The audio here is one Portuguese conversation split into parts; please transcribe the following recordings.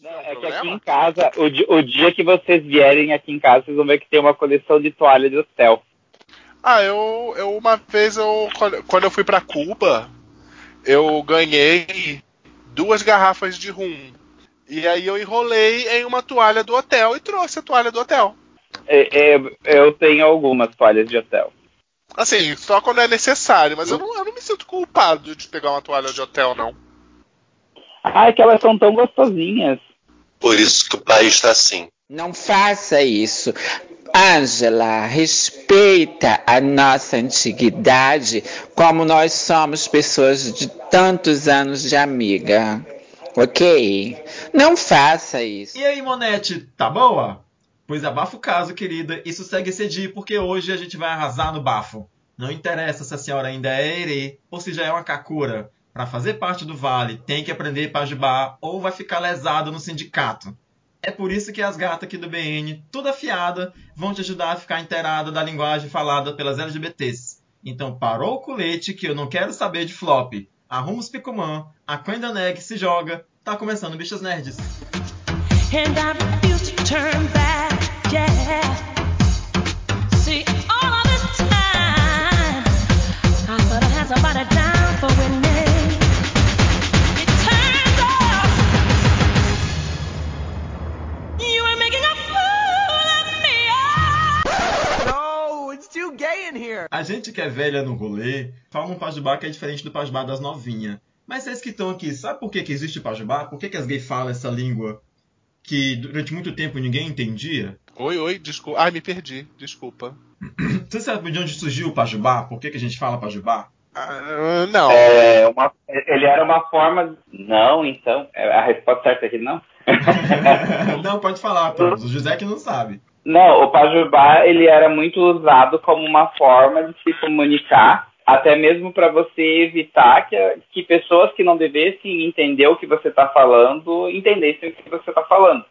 Não, é, é que aqui em casa, o, o, dia que vocês vierem aqui em casa, vocês vão ver que tem uma coleção de toalha de hotel. Ah, eu, eu uma vez eu quando eu fui para Cuba, eu ganhei duas garrafas de rum. E aí eu enrolei em uma toalha do hotel e trouxe a toalha do hotel. É, é, eu tenho algumas toalhas de hotel. Assim, só quando é necessário, mas eu não, eu não me sinto culpado de pegar uma toalha de hotel, não. Ah, é que elas são tão gostosinhas. Por isso que o país está assim. Não faça isso. Ângela, respeita a nossa antiguidade como nós somos pessoas de tantos anos de amiga. Ok? Não faça isso. E aí, Monete, tá boa? Pois abafa o caso, querida, e sossegue esse dia, porque hoje a gente vai arrasar no bafo. Não interessa se a senhora ainda é herê ou se já é uma kakura. Para fazer parte do vale, tem que aprender pajubá ou vai ficar lesado no sindicato. É por isso que as gatas aqui do BN, toda afiada, vão te ajudar a ficar inteirada da linguagem falada pelas LGBTs. Então parou o colete que eu não quero saber de flop. Arruma os picumã, a Quenda Neg se joga, tá começando Bichas Nerds. And I somebody down for winning. A gente que é velha no rolê fala um pajubá que é diferente do pajubá das novinhas. Mas vocês que estão aqui, sabe por que, que existe pajubá? Por que, que as gays falam essa língua que durante muito tempo ninguém entendia? Oi, oi, desculpa. Ai, me perdi, desculpa. Você sabe de onde surgiu o pajubá? Por que, que a gente fala pajubá? Uh, não. É uma, ele era uma forma. Não, então. É, a resposta certa aqui não. não, pode falar, Thomas. O José que não sabe. Não, o Pajubá ele era muito usado como uma forma de se comunicar, até mesmo para você evitar que, que pessoas que não devessem entender o que você está falando entendessem o que você está falando.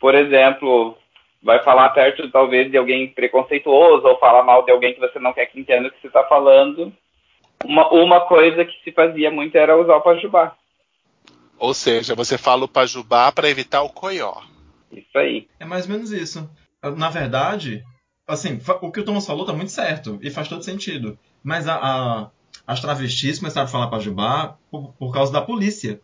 Por exemplo, vai falar perto talvez de alguém preconceituoso ou falar mal de alguém que você não quer que entenda o que você está falando. Uma, uma coisa que se fazia muito era usar o Pajubá. Ou seja, você fala o Pajubá para evitar o coió. Isso aí. É mais ou menos isso na verdade, assim, o que o Thomas falou tá muito certo e faz todo sentido. Mas a, a, as travestis começaram a falar para Jubá por, por causa da polícia.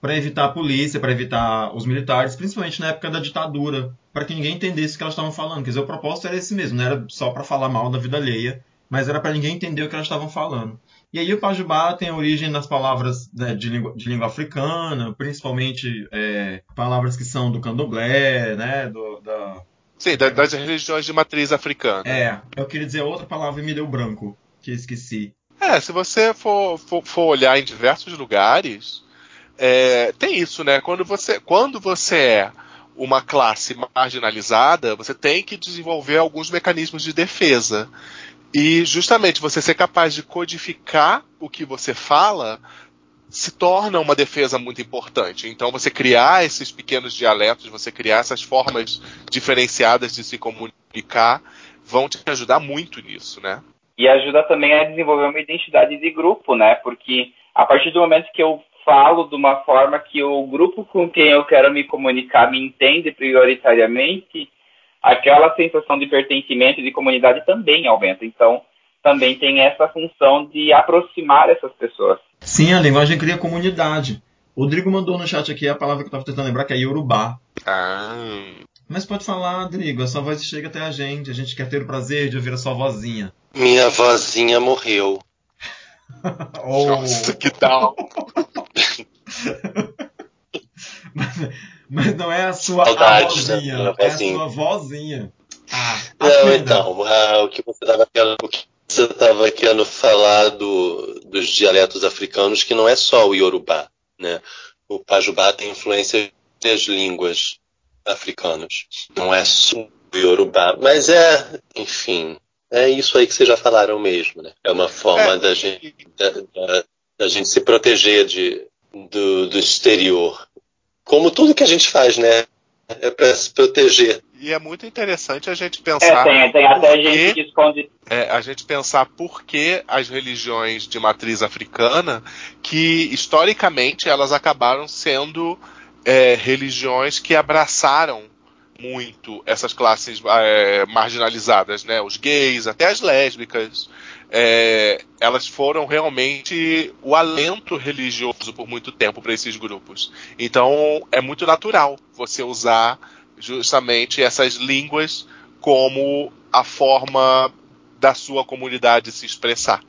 Para evitar a polícia, para evitar os militares, principalmente na época da ditadura, para que ninguém entendesse o que elas estavam falando. Quer dizer, o propósito era esse mesmo, não era só para falar mal da vida alheia, mas era para ninguém entender o que elas estavam falando. E aí o Pajubá tem origem nas palavras né, de, língua, de, língua, africana, principalmente é, palavras que são do candomblé, né, do, da, Sim, das religiões de matriz africana. É, eu queria dizer outra palavra e me deu branco, que esqueci. É, se você for, for, for olhar em diversos lugares, é, tem isso, né? Quando você, quando você é uma classe marginalizada, você tem que desenvolver alguns mecanismos de defesa. E justamente você ser capaz de codificar o que você fala se torna uma defesa muito importante. Então, você criar esses pequenos dialetos, você criar essas formas diferenciadas de se comunicar, vão te ajudar muito nisso, né? E ajuda também a desenvolver uma identidade de grupo, né? Porque a partir do momento que eu falo de uma forma que o grupo com quem eu quero me comunicar me entende prioritariamente, aquela sensação de pertencimento e de comunidade também aumenta. Então, também tem essa função de aproximar essas pessoas. Sim, a linguagem cria comunidade. O Rodrigo mandou no chat aqui a palavra que eu estava tentando lembrar, que é Yorubá. Ah. Mas pode falar, Rodrigo, a sua voz chega até a gente. A gente quer ter o prazer de ouvir a sua vozinha. Minha vozinha morreu. oh. Nossa, que tal? mas, mas, não é a sua vozinha, é a sua vozinha. Ah, não, então, ah, o que você estava querendo, o que você estava querendo falar do, dos dialetos africanos, que não é só o Yorubá, né? O Pajubá tem influência das línguas africanas. Não é só o Yorubá, mas é, enfim, é isso aí que vocês já falaram mesmo, né? É uma forma é. da, gente, da, da, da, gente se proteger de, do, do exterior. Como tudo que a gente faz, né? É para se proteger. E é muito interessante a gente pensar. É, tem, tem até gente que esconde. É, a gente pensar por que as religiões de matriz africana, que historicamente elas acabaram sendo é, religiões que abraçaram muito essas classes é, marginalizadas, né? Os gays, até as lésbicas, é, elas foram realmente o alento religioso por muito tempo para esses grupos. Então é muito natural você usar justamente essas línguas como a forma da sua comunidade se expressar.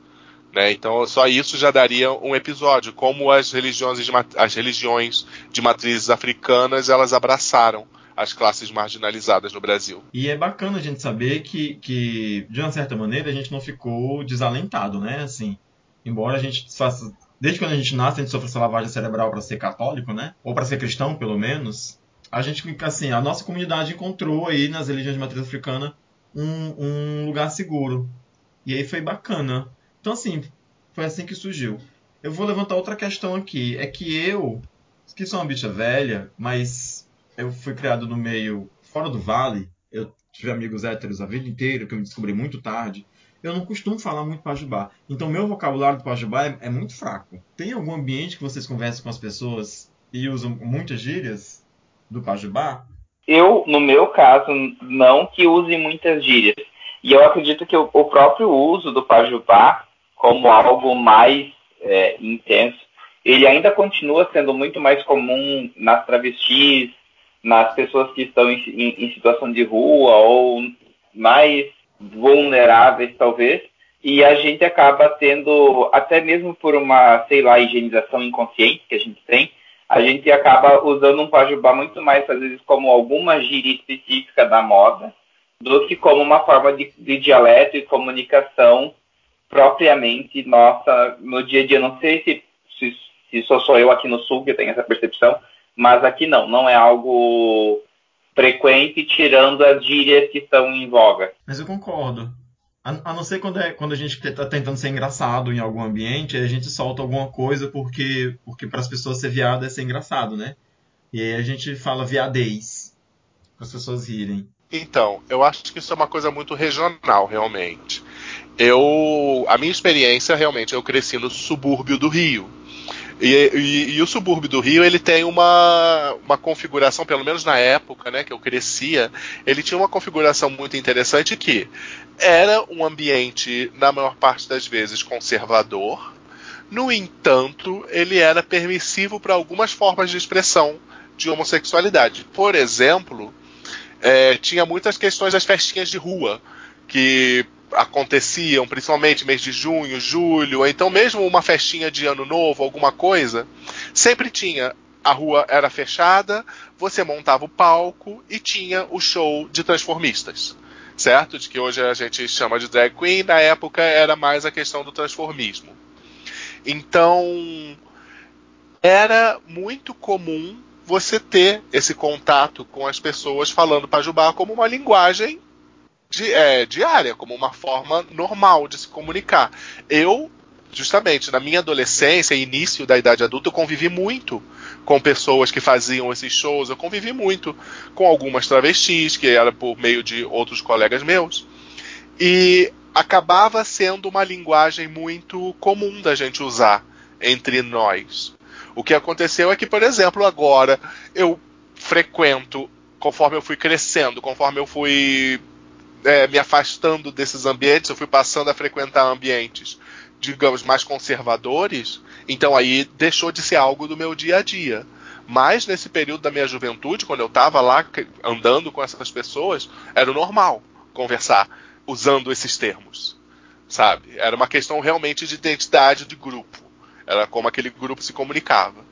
Né? Então, só isso já daria um episódio, como as religiões de, as religiões de matrizes africanas elas abraçaram as classes marginalizadas no Brasil. E é bacana a gente saber que, que, de uma certa maneira, a gente não ficou desalentado, né? Assim, embora a gente faça. Desde quando a gente nasce, a gente sofre essa lavagem cerebral para ser católico, né? Ou para ser cristão, pelo menos. A gente, assim, a nossa comunidade encontrou aí nas religiões de matriz africana um, um lugar seguro. E aí foi bacana. Então, assim, foi assim que surgiu. Eu vou levantar outra questão aqui. É que eu, que sou uma bicha velha, mas eu fui criado no meio fora do vale, eu tive amigos héteros a vida inteira, que eu me descobri muito tarde. Eu não costumo falar muito pajubá. Então, meu vocabulário do pajubá é, é muito fraco. Tem algum ambiente que vocês conversam com as pessoas e usam muitas gírias do pajubá? Eu, no meu caso, não que use muitas gírias. E eu acredito que o, o próprio uso do pajubá como algo mais é, intenso, ele ainda continua sendo muito mais comum nas travestis, nas pessoas que estão em, em, em situação de rua ou mais vulneráveis, talvez, e a gente acaba tendo, até mesmo por uma, sei lá, higienização inconsciente que a gente tem, a gente acaba usando um pajubá muito mais, às vezes, como alguma gíria específica da moda, do que como uma forma de, de dialeto e comunicação propriamente nossa no dia a dia. Não sei se, se, se sou só eu aqui no Sul que tenho essa percepção, mas aqui não, não é algo frequente, tirando as gírias que estão em voga. Mas eu concordo. A, a não ser quando, é, quando a gente está tentando ser engraçado em algum ambiente, a gente solta alguma coisa porque, porque para as pessoas ser viado é ser engraçado, né? E aí a gente fala viadez, para as pessoas rirem. Então, eu acho que isso é uma coisa muito regional, realmente. Eu, a minha experiência, realmente, eu cresci no subúrbio do Rio. E, e, e, o subúrbio do Rio ele tem uma, uma configuração, pelo menos na época né, que eu crescia, ele tinha uma configuração muito interessante que era um ambiente, na maior parte das vezes, conservador. No entanto, ele era permissivo para algumas formas de expressão de homossexualidade. Por exemplo, é, tinha muitas questões das festinhas de rua, que aconteciam, principalmente mês de junho, julho, ou então mesmo uma festinha de ano novo, alguma coisa, sempre tinha a rua era fechada, você montava o palco e tinha o show de transformistas. Certo? De que hoje a gente chama de drag queen, na época era mais a questão do transformismo. Então, era muito comum você ter esse contato com as pessoas falando pajubá como uma linguagem di, é, diária, como uma forma normal de se comunicar. Eu, justamente, na minha adolescência início da idade adulta, eu convivi muito com pessoas que faziam esses shows, eu convivi muito com algumas travestis, que era por meio de outros colegas meus. E acabava sendo uma linguagem muito comum da gente usar entre nós. O que aconteceu é que, por exemplo, agora eu frequento, conforme eu fui crescendo, conforme eu fui é, me afastando desses ambientes, eu fui passando a frequentar ambientes, digamos, mais conservadores, então aí deixou de ser algo do meu dia a dia. Mas nesse período da minha juventude, quando eu estava lá andando com essas pessoas, era normal conversar usando esses termos, sabe? Era uma questão realmente de identidade de grupo. Era como aquele grupo se comunicava.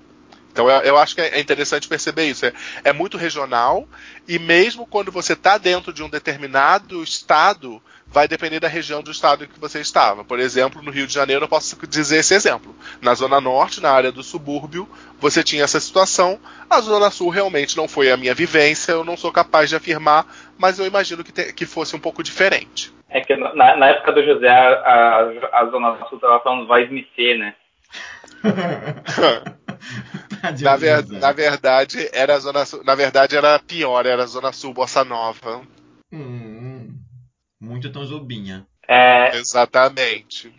Então eu, eu acho que é, é interessante perceber isso. É, é muito regional e mesmo quando você está dentro de um determinado estado, vai depender da região do estado em que você estava. Por exemplo, no Rio de Janeiro, eu posso dizer esse exemplo. Na Zona Norte, na área do subúrbio, você tinha essa situação. A Zona Sul realmente não foi a minha vivência, eu não sou capaz de afirmar, mas eu imagino que, te, que fosse um pouco diferente. É que na, na época do José, a, a, a Zona Sul estava falando vai me ser, né? na, ver, na, verdade, era a zona sul, na verdade era pior, era a zona sul bossa nova. Hum, muito tão zobinha. É, Exatamente.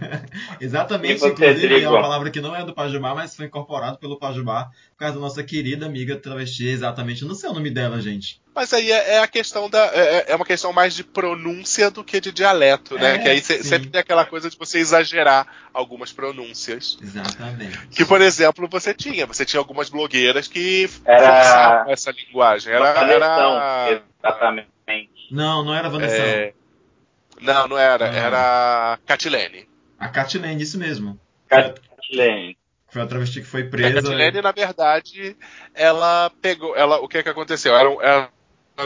Exatamente, você, inclusive é Drigo? uma palavra que não é do Pajubá, mas foi incorporado pelo Pajubá por causa da nossa querida amiga travesti, exatamente. Eu não sei o nome dela, gente. Mas aí é, é a questão da. É, é uma questão mais de pronúncia do que de dialeto, né? É, que aí sim. sempre tem aquela coisa de você exagerar algumas pronúncias. Exatamente. Que, por exemplo, você tinha. Você tinha algumas blogueiras que Era- essa linguagem. Era. Era exatamente. Não, não era Vanessa. É, não, não era. Ah. Era Catilene. A Catilene, isso mesmo. Catilene. Foi a travesti que foi A presa. Catilene, na verdade, ela pegou. Ela, o que que aconteceu? Era, era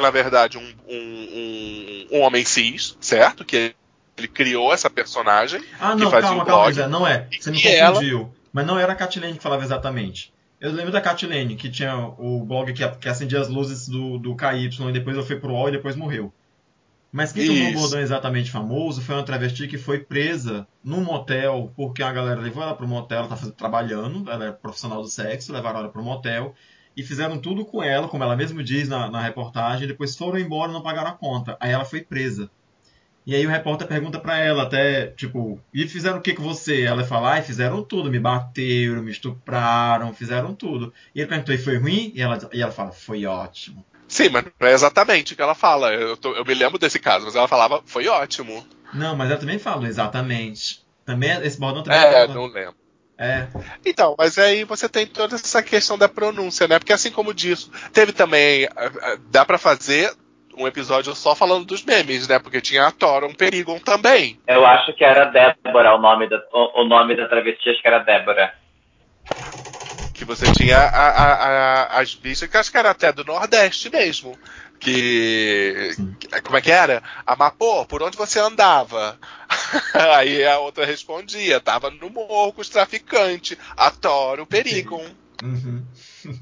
na verdade, um, um, um, um homem cis, certo? Que ele criou essa personagem. Ah, que não, fazia calma, um calma. Zé, não é. Você me E ela- confundiu. Mas não era a Catilene que falava exatamente. Eu lembro da Catilene, que tinha o blog que, que acendia as luzes do, do KY e depois eu fui pro UOL e depois morreu. Mas quem tomou o bordão exatamente famoso foi uma travesti que foi presa num motel, porque a galera levou ela pro motel, ela tá trabalhando, ela é profissional do sexo, levaram ela pro motel e fizeram tudo com ela, como ela mesmo diz na, na reportagem, depois foram embora e não pagaram a conta. Aí ela foi presa. E aí o repórter pergunta pra ela até, tipo, e fizeram o que com você? Ela fala, ai, fizeram tudo, me bateram, me estupraram, fizeram tudo. E ele perguntou, e foi ruim? E ela, e ela fala, foi ótimo. Sim, mas não é exatamente o que ela fala. Eu, tô- eu me lembro desse caso, mas ela falava, foi ótimo. Não, mas ela também fala, exatamente. Também, esse bordão também É, fala. não lembro. É, Então, mas aí você tem toda essa questão da pronúncia, né? Porque assim como disso, teve também. ah, ah, Dá pra fazer um episódio só falando dos memes, né? Porque tinha a Thoron Perigon também. Eu acho que era Débora o nome da, o, o nome da travesti, acho que era Débora. Que você tinha a- a- a- as bichas, que acho que era até do Nordeste mesmo. Que. que- Como é que era? Amapô, por onde você andava? Aí a outra respondia, tava no morro com os traficantes. A Toro Perigon. Uhum.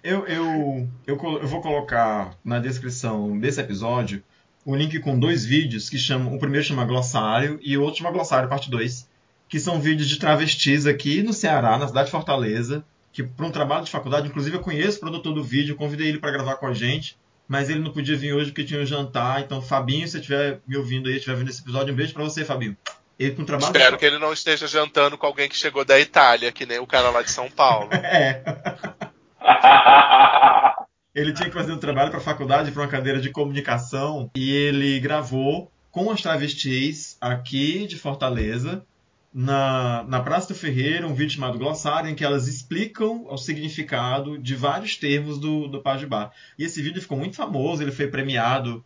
Eu, eu, eu, eu vou colocar na descrição desse episódio o link com dois vídeos que chamam. O primeiro chama Glossário e o outro chama Glossário Parte 2. Que são vídeos de travestis aqui no Ceará, na cidade de Fortaleza. Que para um trabalho de faculdade, inclusive eu conheço o produtor do vídeo, convidei ele para gravar com a gente. Mas ele não podia vir hoje porque tinha um jantar. Então, Fabinho, se você estiver me ouvindo aí, estiver vendo esse episódio, um beijo para você, Fabinho. Ele com um trabalho de Espero que ele não esteja jantando com alguém que chegou da Itália, que nem o cara lá de São Paulo. É. Ele tinha que fazer um trabalho para a faculdade, para uma cadeira de comunicação, e ele gravou com as travestis aqui de Fortaleza, na, na Praça do Ferreira, um vídeo chamado Glossário, em que elas explicam o significado de vários termos do, do Pajubá. E esse vídeo ficou muito famoso, ele foi premiado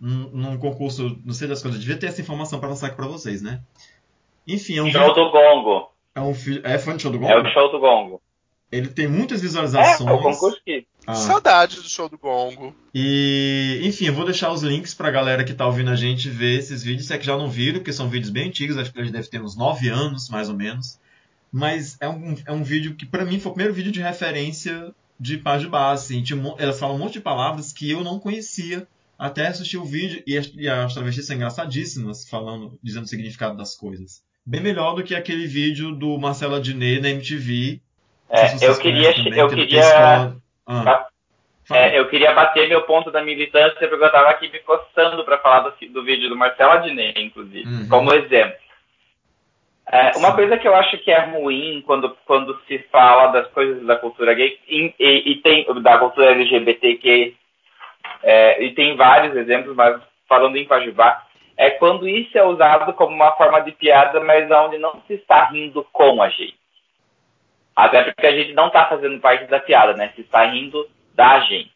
num, num concurso, não sei das coisas, devia ter essa informação para lançar aqui para vocês, né? Enfim, é um show vídeo. do Gongo. É, um, é fã de show do É Gongo? o show do Gongo. Ele tem muitas É, visualizações. é o concurso que. Ah. Saudade do show do Gongo. E, enfim, eu vou deixar os links pra galera que tá ouvindo a gente ver esses vídeos. Se é que já não viram, porque são vídeos bem antigos, acho que eles devem ter uns 9 anos, mais ou menos. Mas é um, é um vídeo que, pra mim, foi o primeiro vídeo de referência de Pajubá, assim. Tinha Ela fala um monte de palavras que eu não conhecia até assistir o vídeo. E as, e as travestis são engraçadíssimas, falando, dizendo o significado das coisas. Bem melhor do que aquele vídeo do Marcelo Adnet na MTV. É, eu queria. também, Eu queria. Ah, fala. É, eu queria bater meu ponto da militância porque eu tava aqui me coçando pra falar do, do vídeo do Marcelo Adnet, inclusive, Uhum. como exemplo. É, uma coisa que eu acho que é ruim quando, quando se fala das coisas da cultura gay e, e- e tem da cultura LGBTQ é, e tem vários exemplos, mas falando em Pajubá, é quando isso é usado como uma forma de piada, mas onde não se está rindo com a gente. Até porque a gente não está fazendo parte da piada, né? Se está rindo da gente.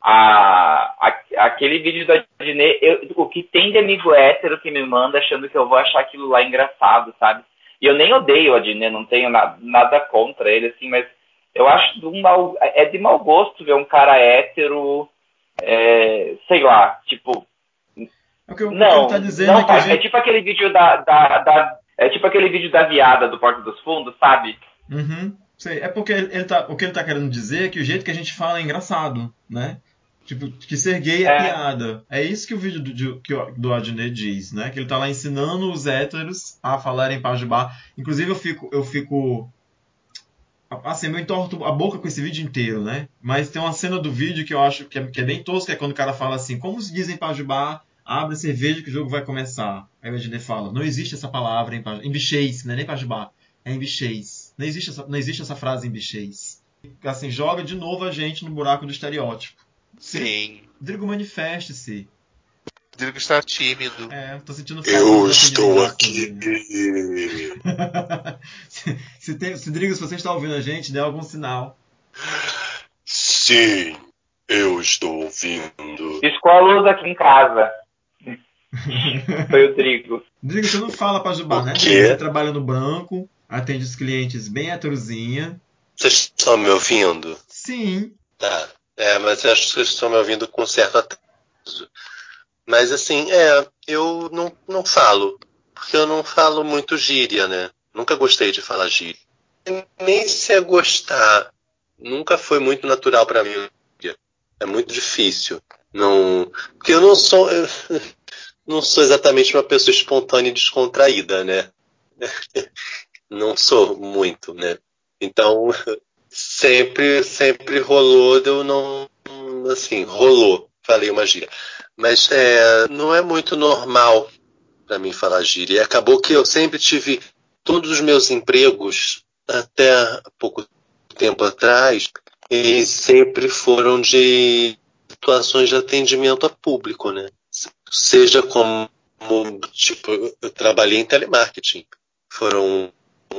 A, a- aquele vídeo da Adnet, eu- o que tem de amigo hétero que me manda achando que eu vou achar aquilo lá engraçado, sabe? E eu nem odeio o Adnet, não tenho na- nada contra ele, assim, mas eu acho de um mau, é de mau gosto ver um cara hétero, é, sei lá, tipo, É o que, não, tá dizendo não é a. É tipo aquele vídeo da, da, da- é tipo aquele vídeo da viada do Porto dos Fundos, sabe? Uhum, sei. É porque ele, tá, o que ele tá querendo dizer é que o jeito que a gente fala é engraçado, né? Tipo, que ser gay é, É. piada. É isso que o vídeo do, de- que o- do Adnet diz, né? Que ele tá lá ensinando os héteros a falarem pajubá. Inclusive eu fico, eu fico assim, eu entorto a boca com esse vídeo inteiro, né? Mas tem uma cena do vídeo que eu acho que é, que é bem tosca, é quando o cara fala assim, como se dizem pajubá? abre cerveja que o jogo vai começar. Aí o Ednei fala, não existe essa palavra em, em bichês, não é nem pajubá, é em bichês. Não existe, essa, não existe essa frase em bichês. Assim, joga de novo a gente no buraco do estereótipo. Sim. Rodrigo, manifeste-se. Rodrigo está tímido. É, tô sentindo falta Eu estou aqui. se, se, tem, se, Rodrigo, se você está ouvindo a gente, dê algum sinal. Sim, eu estou ouvindo. Piscou a luz aqui em casa. Foi o Drigo. Drigo, você não fala pra Jubá, né? Você trabalha no branco, atende os clientes bem heterozinha. Vocês estão me ouvindo? Sim. Tá. É, mas eu acho que vocês estão me ouvindo com certo atraso. Mas assim, é, eu não, não falo. Porque eu não falo muito gíria, né? Nunca gostei de falar gíria. Nem se é gostar. Nunca foi muito natural para mim. É muito difícil. Não, porque eu não sou, eu não sou exatamente uma pessoa espontânea e descontraída, né? Não sou muito, né? Então sempre, sempre rolou, eu não, assim, rolou. Falei uma gíria. Mas é, não é muito normal para mim falar gíria. E acabou que eu sempre tive todos os meus empregos até pouco tempo atrás e sempre foram de situações de atendimento a público, né? Seja como, tipo, eu trabalhei em telemarketing. Foram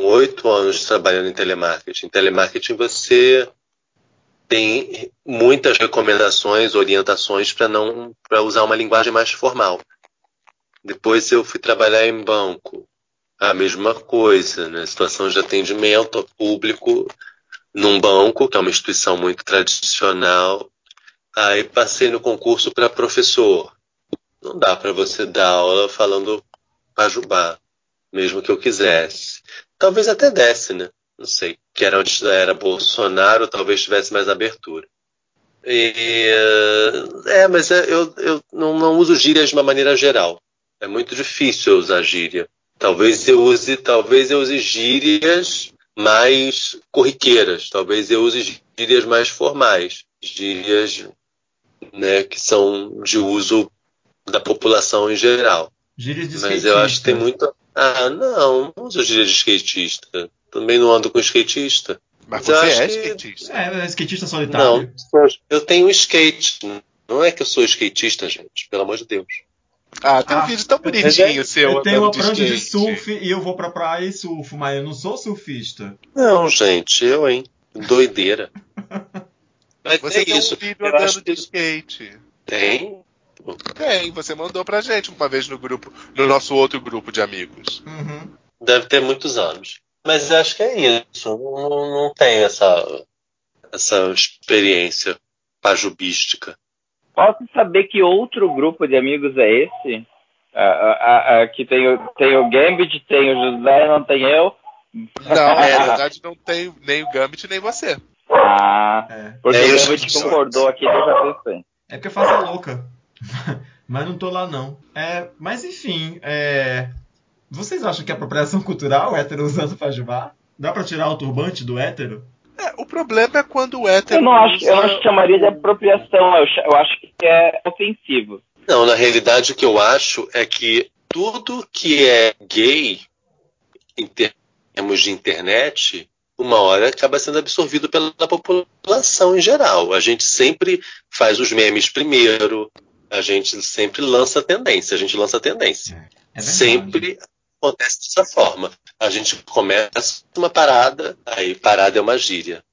oito anos trabalhando em telemarketing. Em telemarketing você tem muitas recomendações, orientações para não para usar uma linguagem mais formal. Depois eu fui trabalhar em banco, a mesma coisa, né? Situação de atendimento ao público num banco, que é uma instituição muito tradicional. Aí passei no concurso para professor. Não dá para você dar aula falando pajubá, mesmo que eu quisesse. Talvez até desse, né? não sei, que era onde era Bolsonaro, talvez tivesse mais abertura. E, é, mas é, eu, eu não, não, uso gírias de uma maneira geral. É muito difícil eu usar gíria. Talvez eu use, talvez eu use gírias mais corriqueiras. Talvez eu use gírias mais formais, gírias né, que são de uso da população em geral. Gírias de Mas eu acho que tem muito. Ah, não, não uso gírias de skatista. Também não ando com skatista. Mas você é que... skatista. É, é skatista solitário. Não, eu tenho skate. Não é que eu sou skatista, gente. Pelo amor de Deus. Ah, tem ah, um vídeo tão bonitinho seu. Eu tenho uma prancha de, de surf e eu vou pra praia e surfo, mas eu não sou surfista. Não, gente, eu, hein. Doideira. mas você tem isso. um vídeo eu andando de skate. Tem? Tem, você mandou pra gente uma vez no grupo, no nosso outro grupo de amigos. Uhum. Deve ter muitos anos. Mas acho que é isso. Não, não tenho essa, essa experiência pajubística. Posso saber que outro grupo de amigos é esse? Ah, ah, que tem, o, tem o Gambit, tem o José, não tem eu? Não, é, na verdade não tem nem o Gambit nem você. Ah, é. porque é o Gambit concordou aqui, eu já pensei. É porque eu faço a louca. mas não tô lá não. É, mas enfim, é, vocês acham que é apropriação cultural o hétero usando fajubá? Dá para tirar o turbante do hétero? É, o problema é quando o hétero. Eu não acho, eu não chamaria de apropriação, eu, eu acho que é ofensivo. Não, na realidade o que eu acho é que tudo que é gay, em termos de internet, uma hora acaba sendo absorvido pela população em geral. A gente sempre faz os memes primeiro, a gente sempre lança tendência, a gente lança tendência. É, é sempre acontece dessa forma. A gente começa uma parada, aí parada é uma gíria.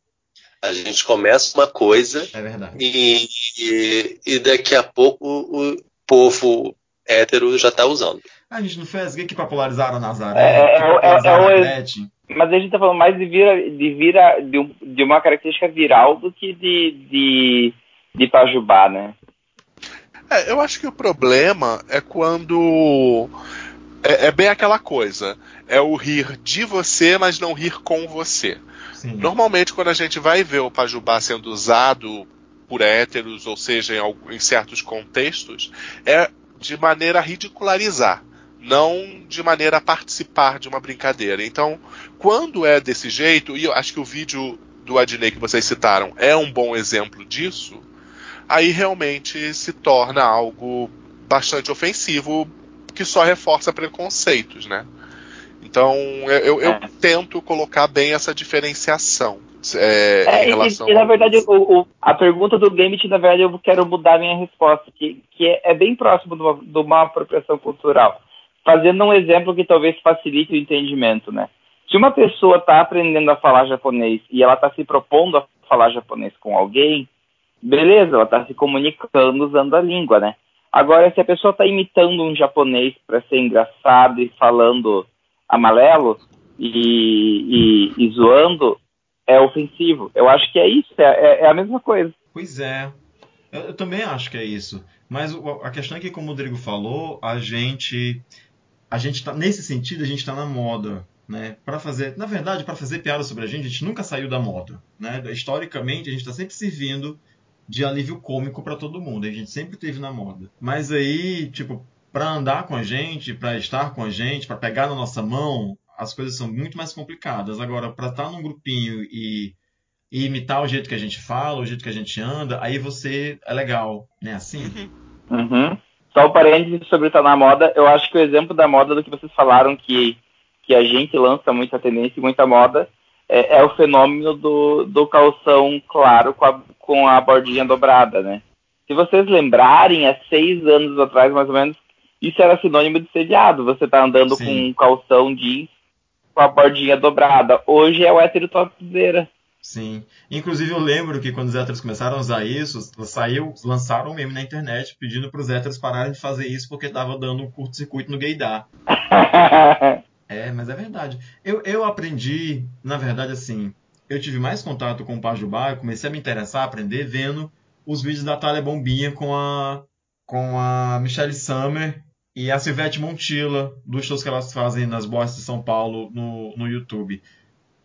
A gente começa uma coisa é e, e, e, daqui a pouco o povo hétero já está usando. A gente não fez gay que popularizaram Nazaré, é, é, popularizaram é, é, Mas a gente está falando mais de, vira, de, vira, de, um, de, uma característica viral do que de, de, de Pajubá, né? É, eu acho que o problema é quando é, é, bem aquela coisa. É o rir de você, mas não rir com você. Sim. Normalmente, quando a gente vai ver o Pajubá sendo usado por héteros, ou seja, em, em certos contextos, é de maneira a ridicularizar, não de maneira a participar de uma brincadeira. Então, quando é desse jeito, e eu acho que o vídeo do Adnei que vocês citaram é um bom exemplo disso, aí realmente se torna algo bastante ofensivo que só reforça preconceitos, né? Então eu, eu é. tento colocar bem essa diferenciação. É, é, em relação e, e, na verdade, o, o, a pergunta do Gambit, na verdade, eu quero mudar a minha resposta, que, que é, é bem próximo de uma, de uma apropriação cultural. Fazendo um exemplo que talvez facilite o entendimento, né? Se uma pessoa está aprendendo a falar japonês e ela está se propondo a falar japonês com alguém, beleza, ela está se comunicando usando a língua, né? Agora, se a pessoa está imitando um japonês para ser engraçado e falando amarelo e, e, e, zoando, é ofensivo. Eu acho que é isso, é, é, é a mesma coisa. Pois é. Eu, eu, também acho que é isso. Mas a questão é que, como o Rodrigo falou, a gente. A gente tá, nesse sentido, a gente está na moda né, para fazer, na verdade, para fazer piada sobre a gente, a gente nunca saiu da moda, né? Historicamente, a gente está sempre servindo de alívio cômico para todo mundo, a gente sempre teve na moda. Mas aí, tipo, para andar com a gente, para estar com a gente, para pegar na nossa mão, as coisas são muito mais complicadas. Agora, para estar tá num grupinho e, e, imitar o jeito que a gente fala, o jeito que a gente anda, aí você é legal, né? Assim. Uhum. Só um parênteses sobre estar na moda, eu acho que o exemplo da moda do que vocês falaram que que a gente lança muita tendência e muita moda, é, é, o fenômeno do, do calção claro com a, com a bordinha dobrada, né? Se vocês lembrarem, há seis anos atrás, mais ou menos, isso era sinônimo de sediado. Você tá andando Sim. com um calção jeans com a bordinha dobrada. Hoje é o hétero topzera. Sim. Inclusive eu lembro que quando os héteros começaram a usar isso, saiu, lançaram um meme na internet pedindo para os héteros pararem de fazer isso porque estava dando um curto-circuito no gaydar. É, mas é verdade. Eu, eu aprendi, na verdade, assim, eu tive mais contato com o Pajubá, eu comecei a me interessar, a aprender, vendo os vídeos da Thalia Bombinha com a, com a Michelle Summer e a Silvete Montilla, dos shows que elas fazem nas boas de São Paulo no, no YouTube.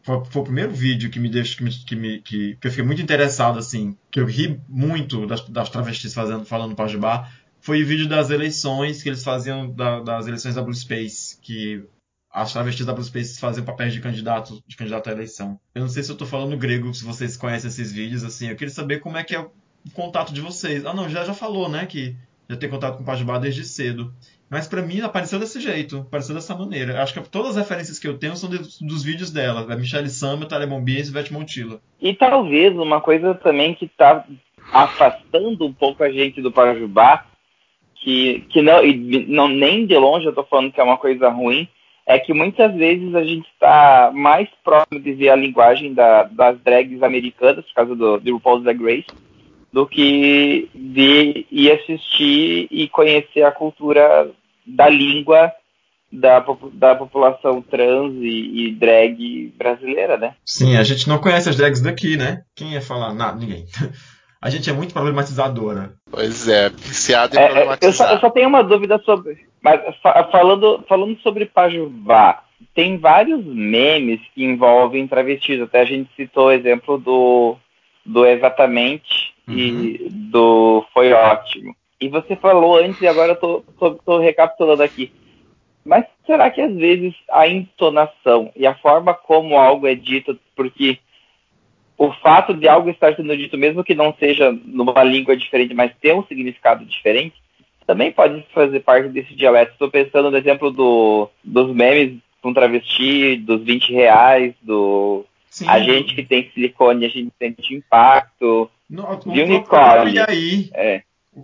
Foi, foi, o primeiro vídeo que me deixou, que, me, que, me, que, que eu fiquei muito interessado, assim, que eu ri muito das, das travestis fazendo, falando Pajubá, foi o vídeo das eleições que eles faziam, da, das eleições da Blue Space, que as travestis da Space fazem papéis de candidato, de candidato à eleição. Eu não sei se eu tô falando grego, se vocês conhecem esses vídeos, assim, eu queria saber como é que é o contato de vocês. Ah, não, já, já falou, né, que já tem contato com o Pajubá desde cedo. Mas para mim apareceu desse jeito, apareceu dessa maneira. Acho que todas as referências que eu tenho são de, dos vídeos dela, da Michelle Samba, Thalia Bombinha e Ivete Montilla. E talvez uma coisa também que tá afastando um pouco a gente do Pajubá, que, que não, não, nem de longe eu tô falando que é uma coisa ruim, é que muitas vezes a gente está mais próximo de ver a linguagem da, das drags americanas, por causa do, do RuPaul's Drag Race, do que de ir assistir e conhecer a cultura da língua da, da população trans e, e, drag brasileira, né? Sim, a gente não conhece as drags daqui, né? Quem ia falar? Nada, ninguém. A gente é muito problematizadora. Pois é, viciado em é, problematizar. É, eu só, eu só, tenho uma dúvida sobre. Mas falando, falando sobre Pajubá, tem vários memes que envolvem travestis. Até a gente citou o exemplo do, do Exatamente uhum. e do Foi Ótimo. E você falou antes, e agora eu tô, tô, tô recapitulando aqui. Mas será que às vezes a entonação e a forma como algo é dito, porque o fato de algo estar sendo dito, mesmo que não seja numa língua diferente, mas ter um significado diferente, também pode fazer parte desse dialeto. Estou pensando no exemplo do, dos memes com travesti, dos 20 reais, do Sim. a gente que tem silicone, a gente sente impacto, no, de unicórnio. E aí? É.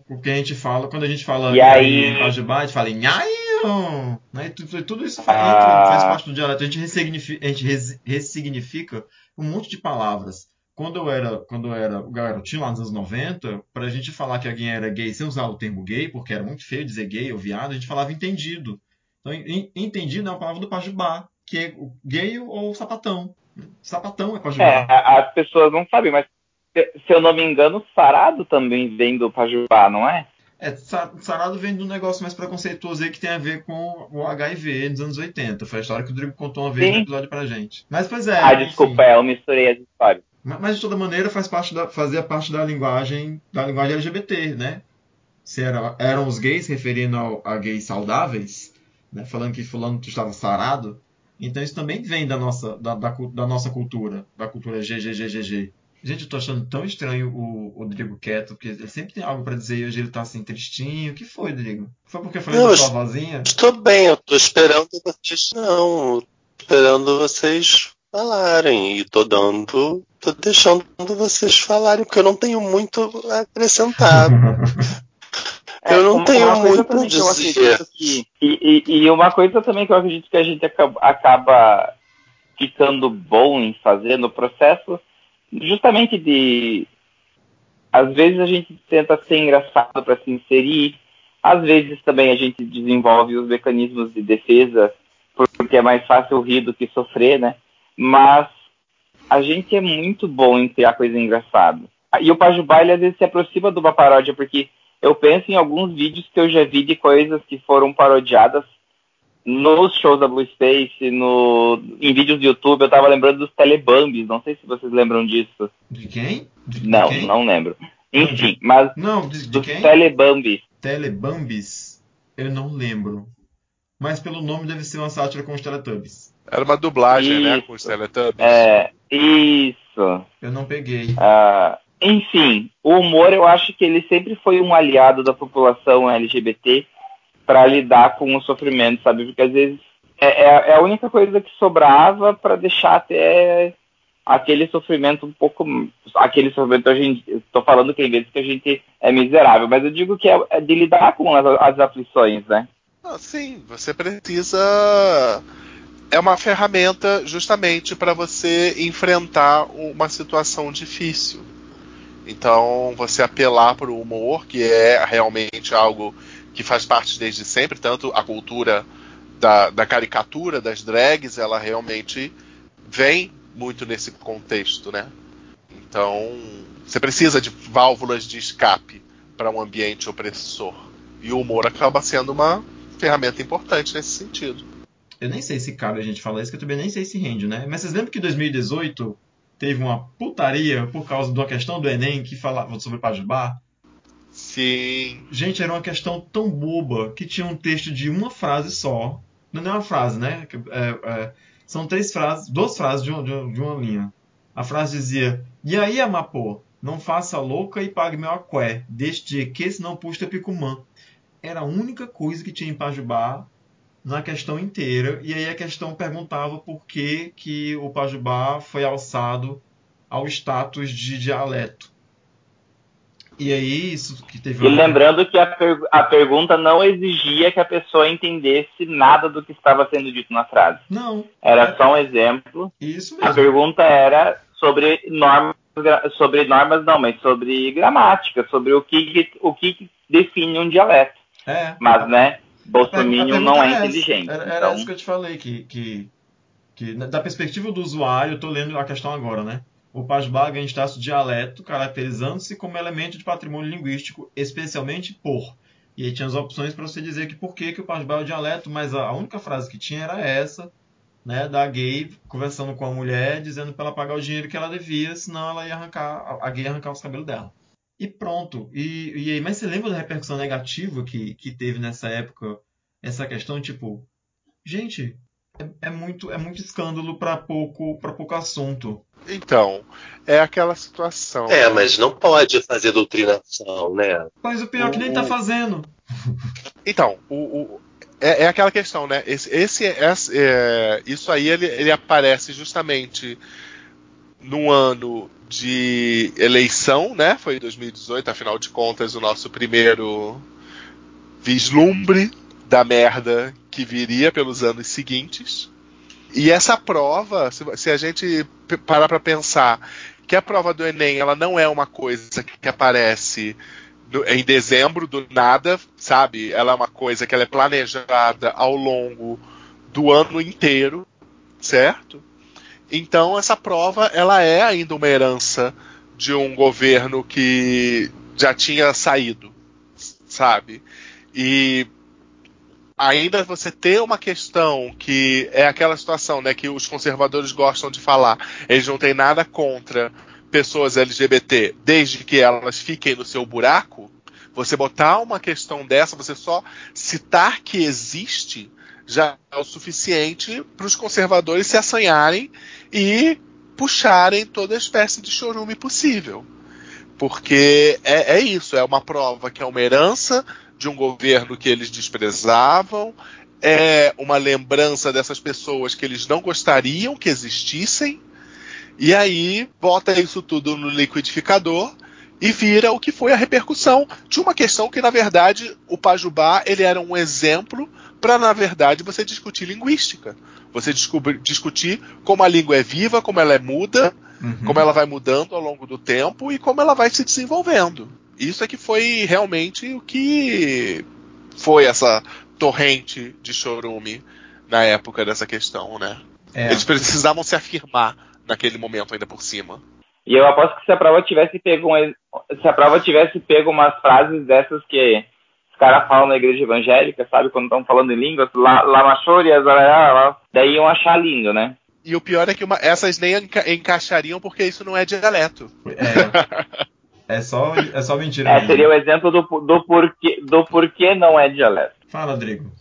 O que a gente fala, quando a gente fala e aí, em Pajubá, a gente fala nhaio, né? tudo, tudo isso faz, ah. faz parte do dialeto. A gente ressignifica, a gente ressignifica um monte de palavras. Quando eu era, quando eu era garotinho lá nos anos 90, pra gente falar que alguém era gay sem usar o termo gay, porque era muito feio dizer gay ou viado, a gente falava entendido. Então, entendido é uma palavra do Pajubá, que é gay ou sapatão. Sapatão é Pajubá. É, as pessoas não sabem, mas se eu não me engano, sarado também vem do Pajubá, não é? É, sarado vem de um negócio mais preconceituoso aí que tem a ver com o HIV dos anos 80. Foi a história que o Rodrigo contou uma vez Sim. no episódio pra gente. Mas, pois é. Ah, enfim. desculpa, é, eu misturei as histórias. Mas, de toda maneira, faz parte da, fazia parte da linguagem da linguagem LGBT, né? Se era, eram os gays referindo ao, a gays saudáveis, né? falando que fulano estava sarado. Então isso também vem da nossa, da, da, da nossa cultura, da cultura GGGGG. Gente, eu tô achando tão estranho o, o Rodrigo quieto, porque ele sempre tem algo pra dizer e hoje ele tá assim, tristinho. O que foi, Rodrigo? Foi porque eu falei Não, da eu sua vozinha? Estou bem, eu tô esperando vocês. Não, esperando vocês falarem. E tô dando. tô deixando vocês falarem, porque eu não tenho muito a acrescentar. Eu não uma- tenho uma muito a dizer. que- e, e- e uma coisa também que eu acredito que a gente acaba, acaba ficando bom em fazer no processo, justamente de. Às vezes a gente tenta ser engraçado para se inserir, às vezes também a gente desenvolve os mecanismos de defesa, porque é mais fácil rir do que sofrer, né? Mas a gente é muito bom em criar coisa engraçada. E o Pajubá, ele às vezes se aproxima de uma paródia, porque eu penso em alguns vídeos que eu já vi de coisas que foram parodiadas nos shows da Blue Space, no, em vídeos do YouTube. Eu tava lembrando dos Telebambis, não sei se vocês lembram disso. De quem? De, de Não, quem? não lembro. Enfim, mas Não, de, de dos quem? Telebambis. Telebambis? Eu não lembro. Mas pelo nome deve ser uma sátira com os Teletubbies. Era uma dublagem, né? Isso. Com os Teletubbies. É, isso. Eu não peguei. Ah, enfim, o humor eu acho que ele sempre foi um aliado da população LGBT para lidar com o sofrimento, sabe? Porque às vezes é, é- é a única coisa que sobrava para deixar até aquele sofrimento um pouco. Aquele sofrimento, a gente, estou falando que tem vezes que a gente é miserável, mas eu digo que é, é de lidar com as, as aflições, né? Ah, sim, você precisa. É uma ferramenta justamente para você enfrentar uma situação difícil. Então, você apelar para o humor, que é realmente algo que faz parte desde sempre, tanto a cultura da, da caricatura, das drags, ela realmente vem muito nesse contexto, né? Então, você precisa de válvulas de escape para um ambiente opressor. E o humor acaba sendo uma ferramenta importante nesse sentido. Eu nem sei se cabe a gente falar isso, que eu também nem sei se rende, né? Mas vocês lembram que em 2018 teve uma putaria por causa de uma questão do Enem que falava sobre Pajubá? Sim. Gente, era uma questão tão boba que tinha um texto de uma frase só. Não é uma frase, né? É, é, são três frases, duas frases de uma, de uma- linha. A frase dizia: E aí, Amapô, não faça louca e pague meu aqué, desde que senão puxa picumã. Era a única coisa que tinha em Pajubá na questão inteira. E aí a questão perguntava por que, que o Pajubá foi alçado ao status de dialeto. E aí, isso que teve E lembrando que a, per- a pergunta não exigia que a pessoa entendesse nada do que estava sendo dito na frase. Não, Era só um exemplo. isso A mesmo. pergunta era sobre normas, sobre normas não, mas sobre gramática, sobre o que, o que define um dialeto. É. Mas, né, A pergunta não é inteligente. Era, era então, isso que eu te falei, que, que, que da perspectiva do usuário, eu tô lendo a questão agora, né? O Pajubá ganha status de dialeto, caracterizando-se como elemento de patrimônio linguístico, especialmente por. E aí tinha as opções para você dizer que por que, que o Pajubá é o dialeto, mas a, única frase que tinha era essa, né, da gay conversando com a mulher, dizendo para ela pagar o dinheiro que ela devia, senão ela ia arrancar, a gay ia arrancar os cabelos dela. E pronto. E, e aí, mas você lembra da repercussão negativa que, que teve nessa época essa questão, tipo, gente, é, é muito é muito escândalo para pouco para pouco assunto. Então, é aquela situação. É, mas não pode fazer doutrinação, né? Mas o pior é que nem tá O- fazendo. Então, o, o- é, é aquela questão, né? Esse, esse, esse- é, isso aí ele, ele aparece justamente num ano de eleição, né? Foi 2018, afinal de contas, o nosso primeiro vislumbre da merda que viria pelos anos seguintes. E essa prova, se, se a gente parar para pensar que a prova do Enem ela não é uma coisa que aparece em dezembro do nada, sabe? Ela é uma coisa que ela é planejada ao longo do ano inteiro, certo? Então essa prova ela é ainda uma herança de um governo que já tinha saído, sabe? E ainda você ter uma questão que é aquela situação, né, que os conservadores gostam de falar. Eles não têm nada contra pessoas LGBT, desde que elas fiquem no seu buraco. Você botar uma questão dessa, você só citar que existe, já é o suficiente para os conservadores se assanharem e puxarem toda espécie de chorume possível. Porque é, é isso, é uma prova que é uma herança de um governo que eles desprezavam, é uma lembrança dessas pessoas que eles não gostariam que existissem, e aí bota isso tudo no liquidificador e vira o que foi a repercussão de uma questão que, na verdade, o Pajubá ele era um exemplo para, na verdade, você discutir linguística. Você discutir como a língua é viva, como ela é muda, uhum. como ela vai mudando ao longo do tempo e como ela vai se desenvolvendo. Isso é que foi realmente o que foi essa torrente de chorume na época dessa questão, né? É. Eles precisavam se afirmar naquele momento ainda por cima. E eu aposto que se a prova tivesse pego um, se a prova tivesse pego umas frases dessas que os caras falam na igreja evangélica, sabe, quando estão falando em línguas, lá, lá machorias, daí iam achar lindo, né? E o pior é que uma, essas nem enca encaixariam porque isso não é dialeto. É, é só, é só mentira. É, seria o exemplo do, do, porquê, do porquê não é dialeto. Fala, Rodrigo.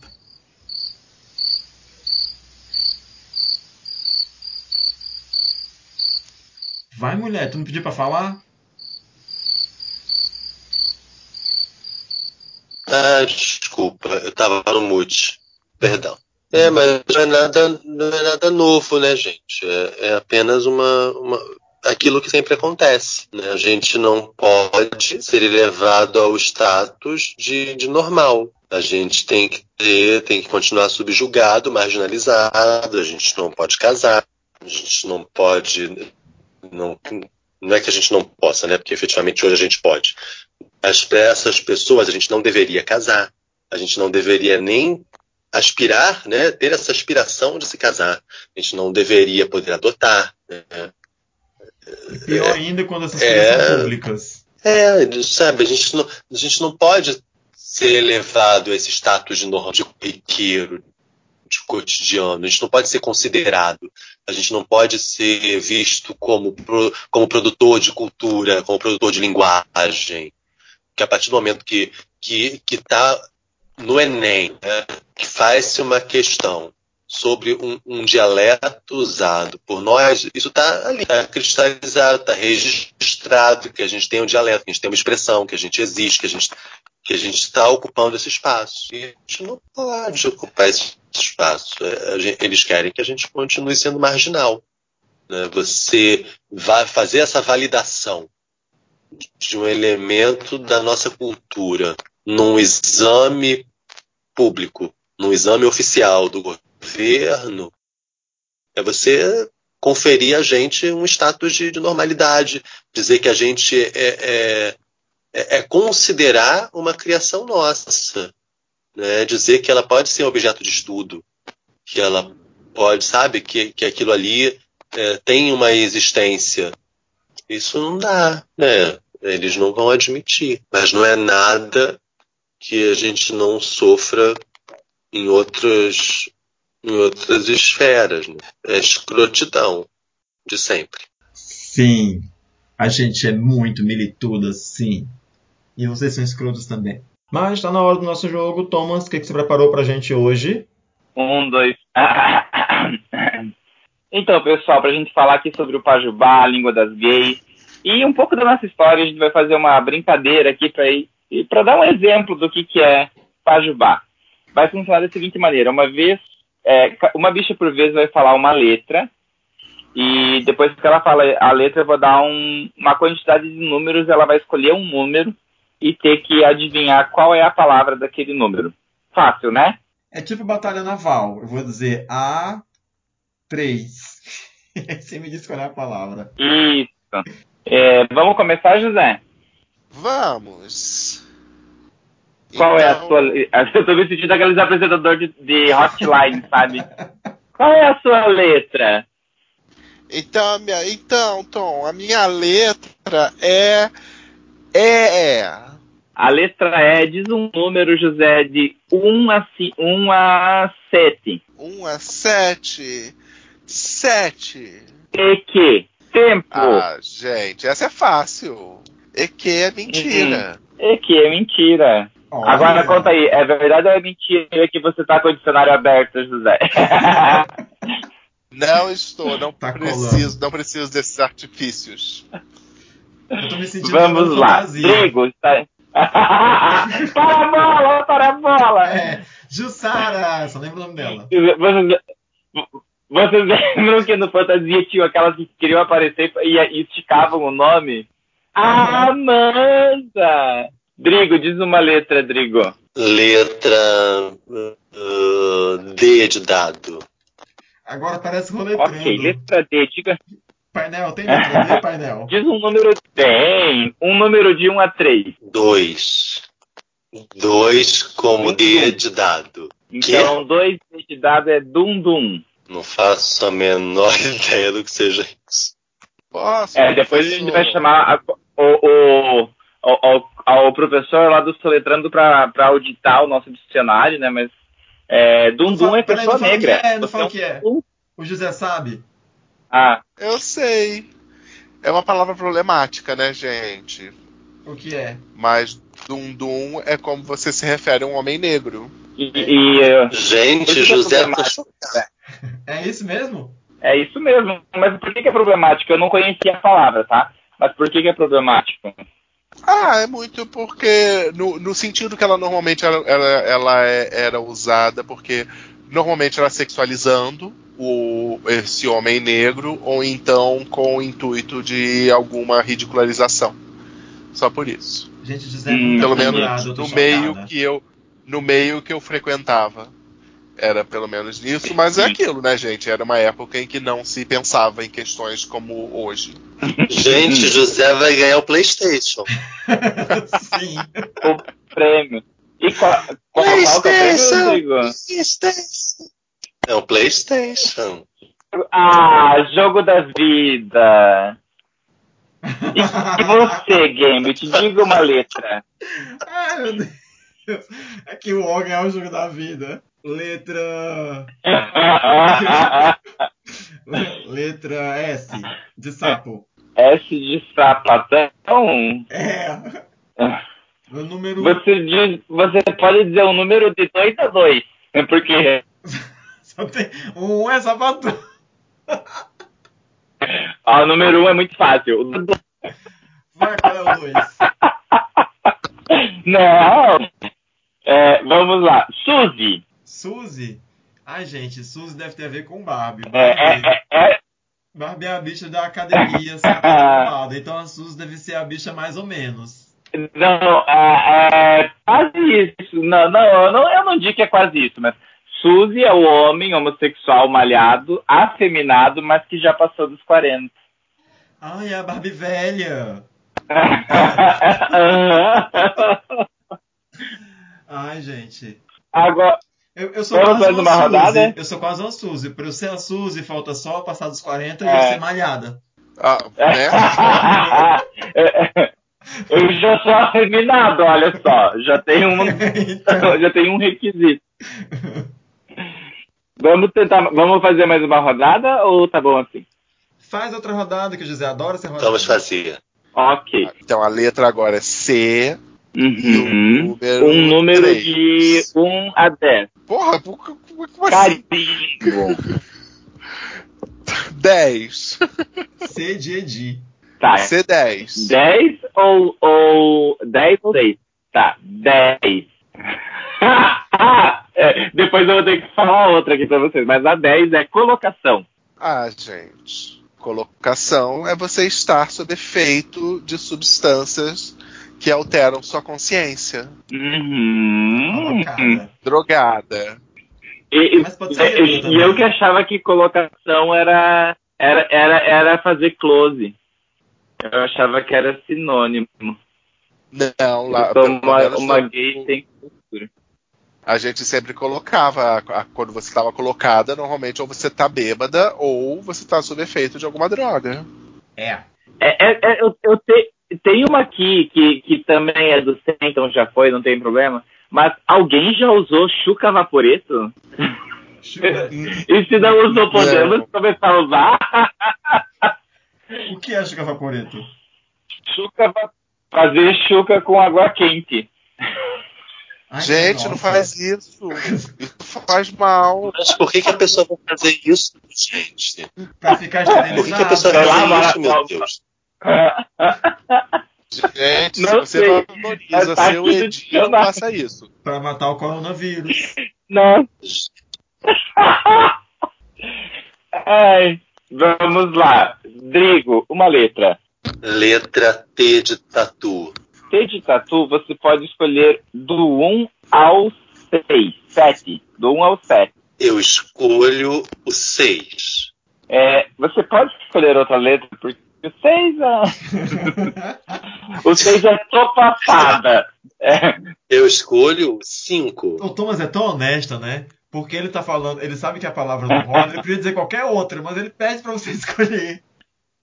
Vai, mulher, tu não pediu pra falar? Ah, desculpa, eu tava no mute. Perdão. É, mas não é nada, não é nada novo, né, gente? É, é apenas uma, uma, aquilo que sempre acontece. Né? A gente não pode ser elevado ao status de, de normal. A gente tem que ter, tem que continuar subjugado, marginalizado. A gente não pode casar. A gente não pode não, não é que a gente não possa, né? Porque efetivamente hoje a gente pode. Mas para essas pessoas a gente não deveria casar. A gente não deveria nem aspirar, né? Ter essa aspiração de se casar. A gente não deveria poder adotar. Né? E pior é, ainda quando essas coisas é, são públicas. É, sabe, a gente não, a gente não pode ser elevado a esse status de, de corriqueiro, de cotidiano. A gente não pode ser considerado. A gente não pode ser visto como, como produtor de cultura, como produtor de linguagem. Que a partir do momento que que que está no Enem, né, que faz-se uma questão sobre um, um, dialeto usado por nós, isso está ali, está cristalizado, está registrado, que a gente tem um dialeto, que a gente tem uma expressão, que a gente existe, que a gente que a gente está ocupando esse espaço. E a gente não pode ocupar esse espaço. É, eles querem que a gente continue sendo marginal. Né? Você vai fazer essa validação de um elemento da nossa cultura num exame público, num exame oficial do governo, é você conferir a gente um status de, de normalidade, dizer que a gente é, é, é, é considerar uma criação nossa, né? dizer que ela pode ser objeto de estudo, que ela pode, sabe, que, que aquilo ali é, tem uma existência. Isso não dá, né? Eles não vão admitir. Mas não é nada que a gente não sofra em outras, em outras esferas. Né? É escrotidão de sempre. Sim, a gente é muito milituda, sim. E vocês são escrotos também. Mas está na hora do nosso jogo. Thomas, o que, que você preparou pra gente hoje? Um, dois. então, pessoal, pra gente falar aqui sobre o Pajubá, a língua das gays, e um pouco da nossa história, a gente vai fazer uma brincadeira aqui para para dar um exemplo do que, que é Pajubá. Vai funcionar da seguinte maneira: uma vez, é, uma bicha por vez vai falar uma letra, e depois que ela fala a letra, eu vou dar um, uma quantidade de números, ela vai escolher um número e ter que adivinhar qual é a palavra daquele número. Fácil, né? É tipo batalha naval. Eu vou dizer A3. Você me diz qual é a palavra. Isso. É, vamos começar, José? Vamos. Qual então... é a então- sua. Eu tô me sentindo aqueles apresentadores de, de hotline, sabe? Qual é a sua letra? Então, minha, então, Tom, a minha letra é. É. A letra E diz um número, José, de 1 a, 1 a 7. 1 a 7. 7. E que? Tempo. Ah, gente, essa é fácil. E que é mentira. Uhum. E que é mentira. Olha. Agora conta aí, é verdade ou é mentira que você tá com o dicionário aberto, José? Não estou, não Tá preciso, colando. não preciso desses artifícios. Eu tô me sentindo Vamos lá. Drigo, está... para a bola, para a bola! É, Jussara, só lembro o nome dela. Vocês, vocês lembram que no Fantasia tinha aquelas que queriam aparecer e, e esticavam o nome? Amanda! Drigo, diz uma letra, Drigo. Letra uh, D de dado. Agora parece roletrando. Ok, letra D, diga. Painel, tem letra D, painel? Diz um número. Tem. Um número de 1 a 3. Dois. Dois como D de dado. Então, 2 de dado é Dum Dum. Não faço a menor ideia do que seja isso. Posso? É, depois a gente vai chamar a- o, o, o, o- o professor lá do Soletrando pra, pra auditar o nosso dicionário, né? Mas é, Dum Não Dum fala- é pessoa negra. é, não fala é o que é. um- O José sabe? Ah, Eu sei. É uma palavra problemática, né, gente? O que é? Mas Dundum é como você se refere a um homem negro. e, e, é, Gente, é José tá. É isso mesmo? é isso mesmo. Mas por que, que é problemático? Eu não conhecia a palavra, tá? Mas por que, que é problemático? Ah, é muito porque no, no sentido que ela normalmente ela, ela, ela é- era usada, porque normalmente era sexualizando o, esse homem negro, ou então com o intuito de alguma ridicularização. Só por isso. Gente, Hum, muito Pelo menos no meio que eu no meio que eu frequentava. Era pelo menos isso, mas é aquilo, né, gente? Era uma época em que não se pensava em questões como hoje. Gente, José vai ganhar o PlayStation. Sim. O prêmio. E qual, qual, qual que é o prêmio? PlayStation. É o PlayStation. Ah, jogo da vida. E, e você, Game? Te diga uma letra. Ai, meu Deus. É que o órgão é o jogo da vida. Letra. Letra S. De sapo. S de sapatão. É. O número. Você, diz, você pode dizer um número de 2 a 2. Porque Só tem. Um é sapato. ó, o número 1 um é muito fácil. Vai, qual é o dois? Não. É, vamos lá. Suzy. Suzy? Ai, gente, Suzy deve ter a ver com Barbie. É, Barbie, é, é, é, Barbie é a bicha da academia, sabe? Então a Suzy deve ser a bicha mais ou menos. não, é, é quase isso. Não, não, eu não, eu não digo que é quase isso, mas Suzy é o homem homossexual malhado, afeminado, mas que já passou dos 40. Ai, é a Barbie velha. Ai, gente. Agora, Eu, eu sou Vamos quase uma, uma Suzy. rodada? Eu sou quase uma Suzy. Pra eu ser a Suzy, falta só passar dos 40 e É. eu ser malhada. Ah, né? eu já sou afeminado, olha só. Já tem um, Então, já tem um requisito. Vamos tentar, vamos fazer mais uma rodada ou tá bom assim? faz outra rodada que o José adora essa rodada. Vamos fazer. Ok. Então a letra agora é C. Uhum. número Um número três. de 1 a 10. Porra, por- como é que vai ser? Carinho. 10. C de Edi. Tá. C10. 10 ou, ou 10 ou 6? Tá, 10. É, depois eu vou ter que falar outra aqui pra vocês, mas a 10 é colocação. Ah, gente. Colocação é você estar sob efeito de substâncias que alteram sua consciência. Uhum. Drogada. E, e- Mas pode ser e- e também. eu que achava que colocação era, era, era, era fazer close. Eu achava que era sinônimo. Não, lá. Pelo uma, uma gay sem cultura. A gente sempre colocava, a- a- quando você estava colocada, normalmente ou você tá bêbada ou você tá sob efeito de alguma droga. É. É, é- é- eu, eu te- tem uma aqui que, que também é do Sem, então já foi, não tem problema. Mas alguém já usou Chuca Vaporeto? E se não usou, podemos Não. começar a usar? O que é Chuca Vaporeto? Chuca va- fazer chuca com água quente. Ai, Gente, nossa. não faz isso. Isso faz mal. Mas por que, que a pessoa vai fazer isso, gente? Pra ficar Por que, que a pessoa vai fazer isso, meu Deus? Gente, Não se você sei. valoriza Tá seu aqui no Edi, não faça isso. Pra matar o coronavírus. Não. Ai, vamos lá. Drigo, uma letra. Letra T de tatu. T de tatu, você pode escolher do 1 ao 6. 7. Do 1 ao 7. Eu escolho o 6. É, você pode escolher outra letra, porque o 6 é. O 6 é topaçada. É, Eu escolho o 5. o Thomas é tão honesto, né? Porque ele tá falando, ele sabe que a palavra não rola, ele podia dizer qualquer outra, mas ele pede pra você escolher.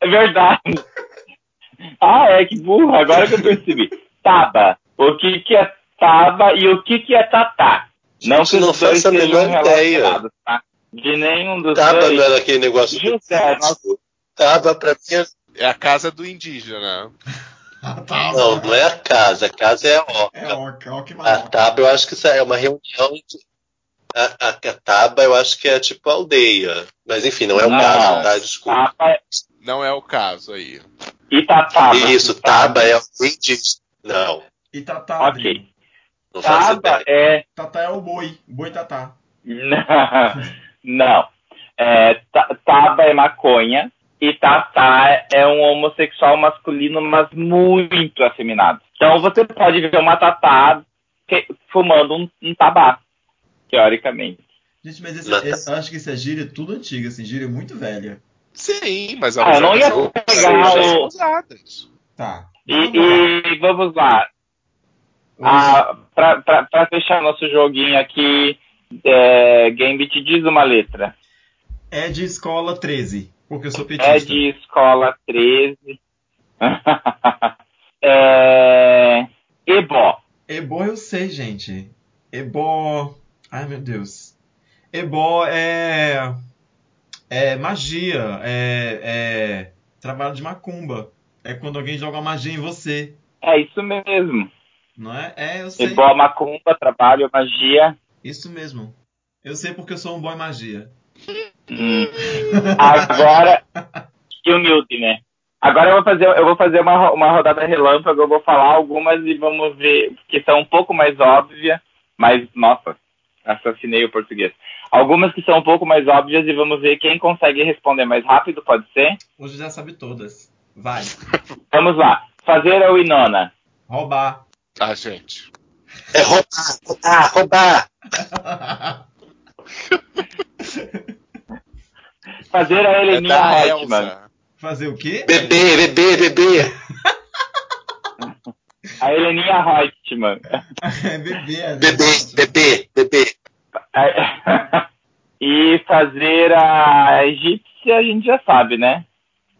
é verdade. Ah, é que burro, agora que eu percebi. Taba. O que, que é taba e o que, que é tatá? Não que Gente, não faço a menor ideia. tá? De nenhum dos Taba dois. não era aquele negócio do José, nós- Taba pra mim é... É a casa do indígena. Ah, tá. Não, não é a casa. A casa é a É oca. oca, oca e A. Taba eu acho que isso é uma reunião de... A, a, a Taba eu acho que é tipo aldeia. Mas enfim, não é o Não. caso, tá? Desculpa. Taba Não é o caso aí. e tataba. Isso, Taba é o indígena. Não, E tatá, Ok. Não Taba é. Tatá é o boi. O boi tatá. Não. É, ta- taba é maconha e tatá é um homossexual masculino, mas muito afeminado. Então você pode ver uma tatá fumando um, um tabaco, teoricamente. Gente, mas esse, esse- eu acho que essa gíria é tudo antiga, assim, gíria muito velha. Sim, mas Ah, elas eu não ia pegar o- são usadas. Tá. E, Vamos lá. e vamos lá. Ah, pra, pra, pra fechar nosso joguinho aqui, é, Gambit diz uma letra. É de escola 13, porque eu sou petista. É de escola 13. é, Ebó. Ebó eu sei, gente. Ebó. Ai, meu Deus. Ebó é. É magia. É. é trabalho de macumba. É quando alguém joga magia em você. É isso mesmo. Não é? É, eu sei. Ebó, macumba, trabalho, magia. Isso mesmo. Eu sei porque eu sou um boy magia. Hum. Agora, que humilde, né? Agora eu vou fazer, eu vou fazer uma, uma rodada relâmpago, eu vou falar algumas e vamos ver, que são um pouco mais óbvias, mas, nossa, assassinei o português. Algumas que são um pouco mais óbvias e vamos ver quem consegue responder mais rápido, pode ser? Hoje já sabe todas. Vai. Vamos lá. Fazer a Winona. Roubar. Ah, gente. É roubar, roubar, roubar. Fazer a É Heleninha Reutemann. Elsa. Fazer o quê? Bebê, bebê, bebê. A Heleninha Reutemann. É bebê. é Bebê, bebê, bebê. E fazer a egípcia a gente já sabe, né?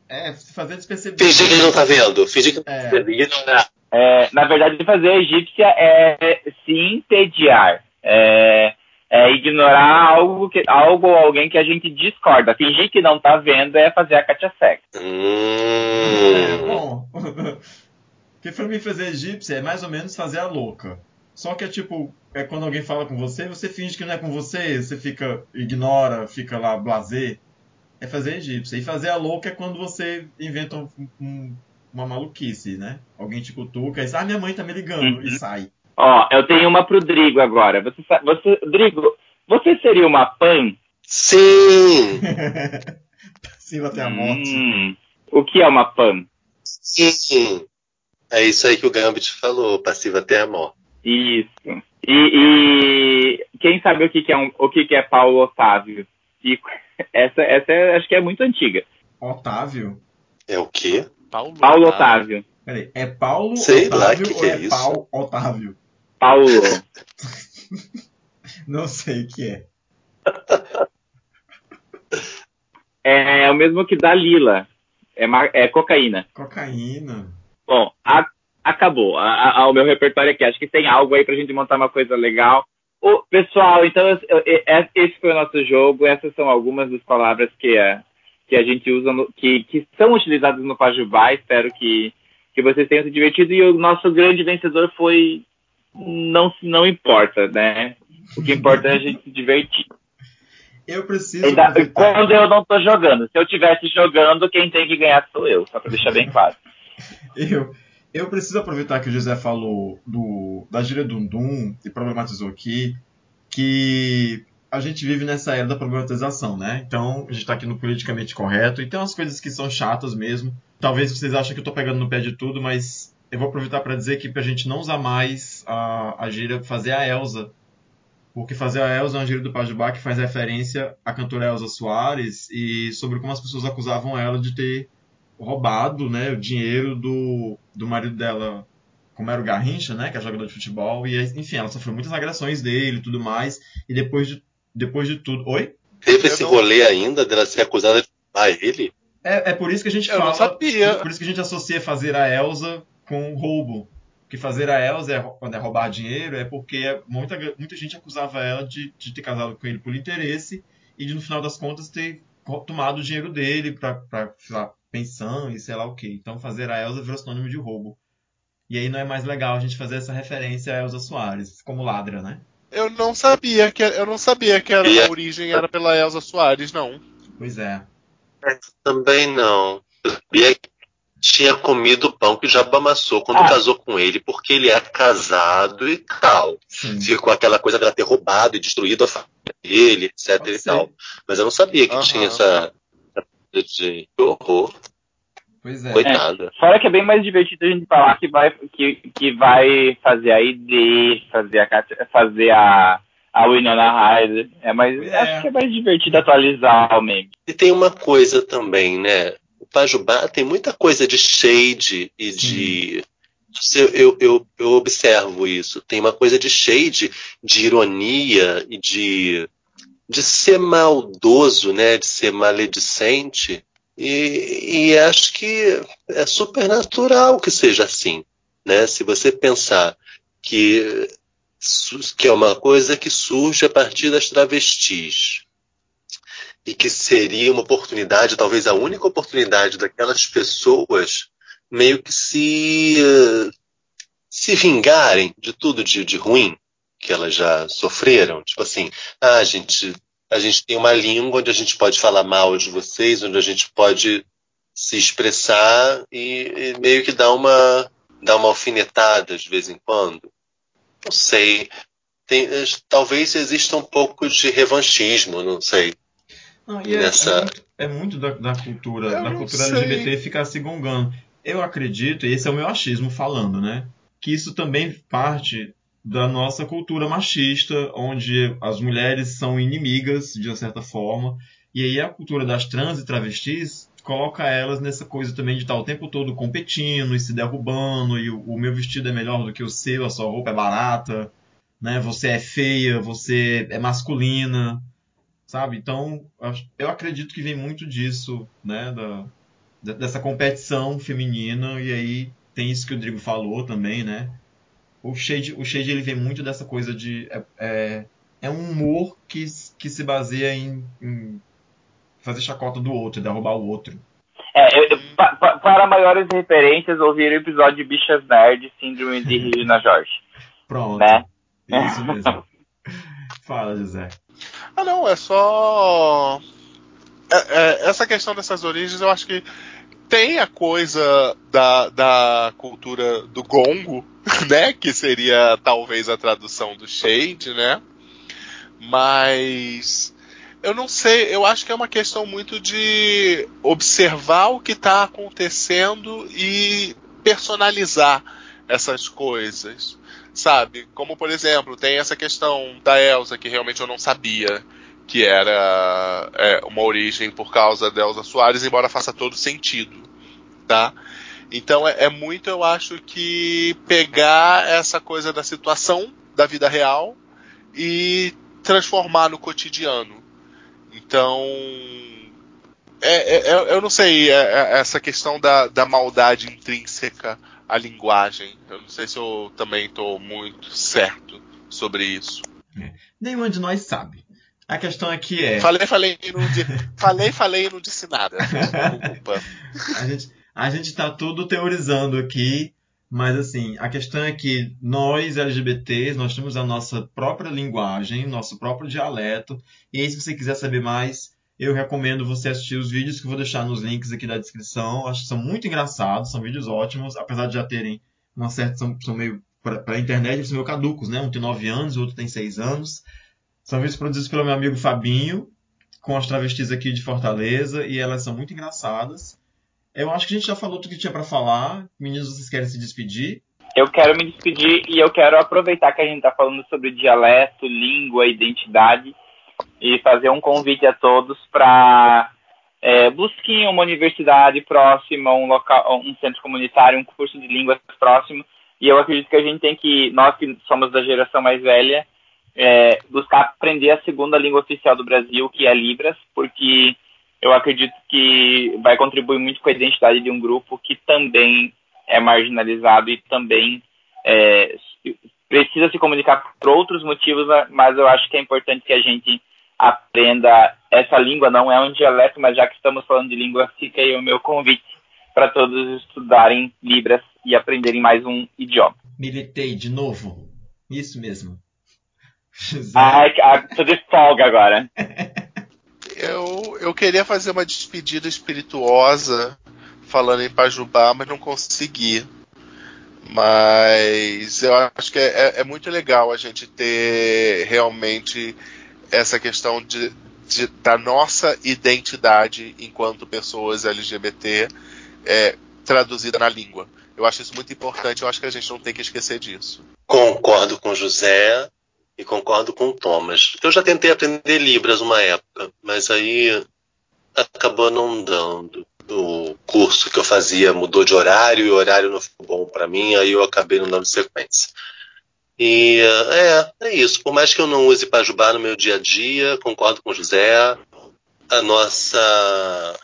É, fazer despercebido. Fingir que não tá vendo. Fingir que não tá É. vendo. Ignorar. É, na verdade, fazer a egípcia é se entediar. É, é ignorar algo, que, algo ou alguém que a gente discorda. Fingir que não tá vendo é fazer a Katia Sex. É, Hum. bom. Porque pra mim fazer egípcia é mais ou menos fazer a louca. Só que é tipo, é quando alguém fala com você, você finge que não é com você, você fica, ignora, fica lá blazer. É fazer egípcia. E fazer a louca é quando você inventa um- um- uma maluquice, né? Alguém te cutuca e diz, ah, minha mãe tá me ligando, Uhum. e sai. Ó, eu tenho uma pro Drigo agora. Você, você, Drigo, você seria uma pan? Sim, Passiva até a morte. Hum, o que é uma pan? sim. É isso aí que o Gambit falou, passiva até a morte. Isso. E, e quem sabe o que, que é um, o que, que é Paulo Otávio? E essa, essa é- acho que é muito antiga. Otávio? É o quê? Paulo, Paulo Otávio. Peraí, é Paulo Sei lá, Otávio que que ou é é isso? Paulo Otávio? Paulo. Não sei o que é. É o mesmo que Dalila. É, é cocaína. Cocaína. Bom, a- acabou. A- a- o meu repertório aqui. Acho que tem algo aí pra gente montar uma coisa legal. Ô, pessoal, então é- esse foi o nosso jogo. Essas são algumas das palavras que a, que a gente usa, no- que, que são utilizadas no Pajubá. Espero que, que vocês tenham se divertido. E o nosso grande vencedor foi não, não importa, né? O que importa é a gente se divertir. Eu preciso. Ainda, quando eu não tô jogando. Se eu tivesse jogando, quem tem que ganhar sou eu, só pra deixar bem claro. eu, eu preciso aproveitar que o José falou do, da gíria Dundum e problematizou aqui que a gente vive nessa era da problematização, né? Então, a gente tá aqui no politicamente correto e tem umas coisas que são chatas mesmo. Talvez vocês achem que eu tô pegando no pé de tudo, mas eu vou aproveitar para dizer que pra gente não usar mais a, a gíria fazer a Elsa. Porque fazer a Elsa é uma gíria do Pajubá que faz referência à cantora Elsa Soares e sobre como as pessoas acusavam ela de ter roubado né, o dinheiro do, do marido dela, como era o Garrincha, né, que é jogador de futebol, e enfim, ela sofreu muitas agressões dele e tudo mais, e depois de, depois de tudo. Oi? Teve esse rolê ainda dela ser acusada de roubar ele? É, é por isso que a gente Eu fala. não sabia. Por isso que a gente associa fazer a Elsa com roubo. Porque fazer a Elsa é, quando é roubar dinheiro é porque muita, muita gente acusava ela de, de ter casado com ele por interesse e de, no final das contas, ter tomado o dinheiro dele para pensão e sei lá o que. Então fazer a Elsa virou sinônimo de roubo. E aí não é mais legal a gente fazer essa referência a Elsa Soares, como ladra, né? Eu não sabia que eu não sabia que era, a origem era pela Elsa Soares, não. Pois é. Também não. E tinha comido o pão que já amassou quando Ah. casou com ele, porque ele é casado e tal. Sim. Ficou aquela coisa dela ter roubado e destruído a família dele, etc Pode e tal. Mas eu não sabia que Aham. tinha essa. de horror. Pois é. Coitada. Fora que é bem mais divertido a gente falar que vai, que, que vai fazer a ID, fazer a, fazer a, a Winona Ryder. É mais, É. Acho que é mais divertido atualizar o meme. E tem uma coisa também, né? Pajubá tem muita coisa de shade e de. Eu, eu, eu, eu observo isso. Tem uma coisa de shade, de ironia e de, de ser maldoso, né? De ser maledicente. E, e acho que é super natural que seja assim. Né? Se você pensar que, que é uma coisa que surge a partir das travestis e que seria uma oportunidade, talvez a única oportunidade daquelas pessoas meio que se se vingarem de tudo de, de ruim que elas já sofreram. Tipo assim, ah, a gente, a gente tem uma língua onde a gente pode falar mal de vocês, onde a gente pode se expressar e, e meio que dar uma, dar uma alfinetada de vez em quando. Não sei. Tem, talvez exista um pouco de revanchismo, não sei. Não, e é, nessa- é muito, é muito da, da cultura, Eu da cultura sei. LGBT ficar se gongando. Eu acredito, e esse é o meu achismo falando, né? Que isso também parte da nossa cultura machista, onde as mulheres são inimigas, de uma certa forma, e aí a cultura das trans e travestis coloca elas nessa coisa também de estar o tempo todo competindo e se derrubando, e o, o meu vestido é melhor do que o seu, a sua roupa é barata, né? Você é feia, você é masculina, sabe? Então, eu acredito que vem muito disso, né? Da, de- dessa competição feminina, e aí tem isso que o Rodrigo falou também, né? O Shade, o Shade ele vem muito dessa coisa de. É, é, é um humor que, que se baseia em, em fazer chacota do outro, derrubar o outro. É, eu- pa- pa- para maiores referências, ouvir o episódio de Bichas Nerd, Síndrome de Regina Jorge. Pronto. Né? Isso mesmo. Fala, José. Ah, não, é só. É- é, essa questão dessas origens, eu acho que tem a coisa da, da cultura do gongo, né? Que seria talvez a tradução do shade, né? Mas eu não sei, eu acho que é uma questão muito de observar o que está acontecendo e personalizar essas coisas, sabe? Como por exemplo, tem essa questão da Elsa que realmente eu não sabia que era é, uma origem por causa da Elsa Soares, embora faça todo sentido, tá? Então é, é muito, eu acho que pegar essa coisa da situação da vida real e transformar no cotidiano. Então, é, é- é- eu não sei, é- é essa questão da, da maldade intrínseca à linguagem. Eu não sei se eu também estou muito certo sobre isso. Nenhuma de nós sabe. A questão aqui é. Falei, falei, não, di- falei, falei e não disse nada. Desculpa. A gente, a gente tá tudo teorizando aqui, Mas assim, a questão é que nós LGBTs, nós temos a nossa própria linguagem, nosso próprio dialeto. E aí, se você quiser saber mais, eu recomendo você assistir os vídeos que eu vou deixar nos links aqui da descrição. Acho que são muito engraçados, são vídeos ótimos, apesar de já terem uma certa. são, são meio. para a internet, eles são meio caducos, né? Um tem 9 anos, o outro tem 6 anos. São vídeos produzidos pelo meu amigo Fabinho, com as travestis aqui de Fortaleza, e elas são muito engraçadas. Eu acho que a gente já falou tudo que tinha para falar. Meninos, vocês querem se despedir? Eu quero me despedir e eu quero aproveitar que a gente está falando sobre dialeto, língua, identidade e fazer um convite a todos para é, busquem uma universidade próxima, um local, um centro comunitário, um curso de línguas próximo. E eu acredito que a gente tem que, nós que somos da geração mais velha, é, buscar aprender a segunda língua oficial do Brasil, que é Libras, porque eu acredito que vai contribuir muito com a identidade de um grupo que também é marginalizado e também é, precisa se comunicar por outros motivos, mas eu acho que é importante que a gente aprenda essa língua, não é um dialeto, mas já que estamos falando de língua, fica aí o meu convite para todos estudarem Libras e aprenderem mais um idioma. Militei de novo. Isso mesmo. Ai, tô de folga agora. eu, eu queria fazer uma despedida espirituosa falando em Pajubá, mas não consegui. Mas eu acho que é, é, é muito legal a gente ter realmente essa questão de, de, da nossa identidade enquanto pessoas LGBT é, traduzida na língua. Eu acho isso muito importante, eu acho que a gente não tem que esquecer disso. Concordo com José. E concordo com Thomas. Eu já tentei aprender Libras uma época, mas aí acabou não dando. O curso que eu fazia mudou de horário e o horário não ficou bom para mim, aí eu acabei não dando sequência. E é, é isso. Por mais que eu não use Pajubá no meu dia a dia, concordo com o José, a nossa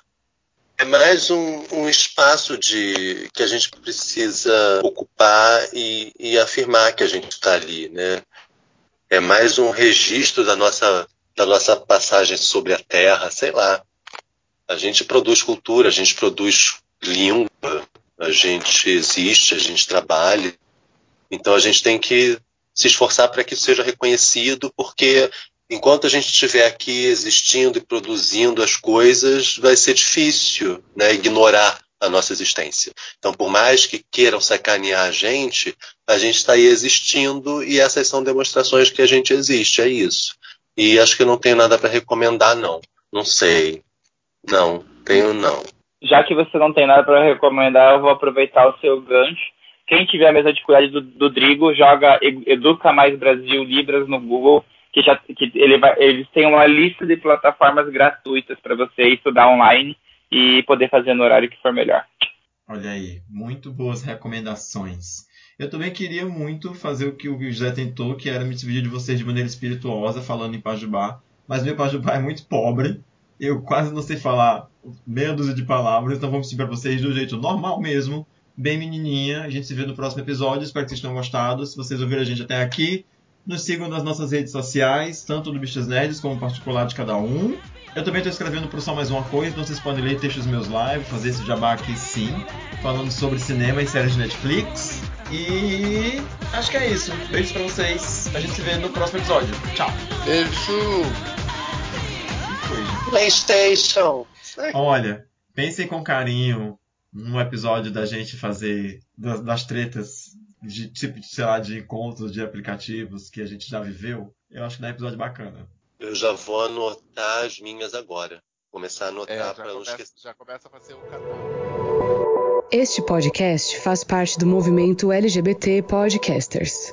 é mais um, um, espaço de que a gente precisa ocupar e, e afirmar que a gente está ali, né? é mais um registro da nossa, da nossa passagem sobre a Terra, sei lá. A gente produz cultura, a gente produz língua, a gente existe, a gente trabalha. Então a gente tem que se esforçar para que isso seja reconhecido, porque enquanto a gente estiver aqui existindo e produzindo as coisas, vai ser difícil né, ignorar a nossa existência. Então, por mais que queiram sacanear a gente, a gente está aí existindo e essas são demonstrações que a gente existe, é isso. E acho que não tenho nada para recomendar, não. Não sei. Não, tenho não. Já que você não tem nada para recomendar, eu vou aproveitar o seu gancho. Quem tiver a mesma dificuldade do, do Drigo, joga Educa Mais Brasil Libras no Google, que, já, que ele vai, eles têm uma lista de plataformas gratuitas para você estudar online e poder fazer no horário que for melhor. Olha aí, muito boas recomendações. Eu também queria muito fazer o que o José tentou, que era me despedir de vocês de maneira espirituosa, falando em Pajubá. Mas meu Pajubá é muito pobre. Eu quase não sei falar meia dúzia de palavras, então vamos despedir para vocês do jeito normal mesmo, bem menininha. A gente se vê no próximo episódio. Espero que vocês tenham gostado. Se vocês ouviram a gente até aqui, nos sigam nas nossas redes sociais, tanto do Bichas Nerds como particular de cada um. Eu também estou escrevendo por só mais uma coisa, então vocês podem ler textos meus live, fazer esse jabá aqui sim, falando sobre cinema e séries de Netflix. E acho que é isso. Beijos pra vocês. A gente se vê no próximo episódio. Tchau. Beijo. PlayStation. Olha, pensem com carinho num episódio da gente fazer das, das tretas de tipo, sei lá, de encontros de aplicativos que a gente já viveu. Eu acho que dá um episódio bacana. Eu já vou anotar as minhas agora. Começar a anotar é, para não esquecer. Já começa a fazer o catálogo. Este podcast faz parte do movimento LGBT Podcasters.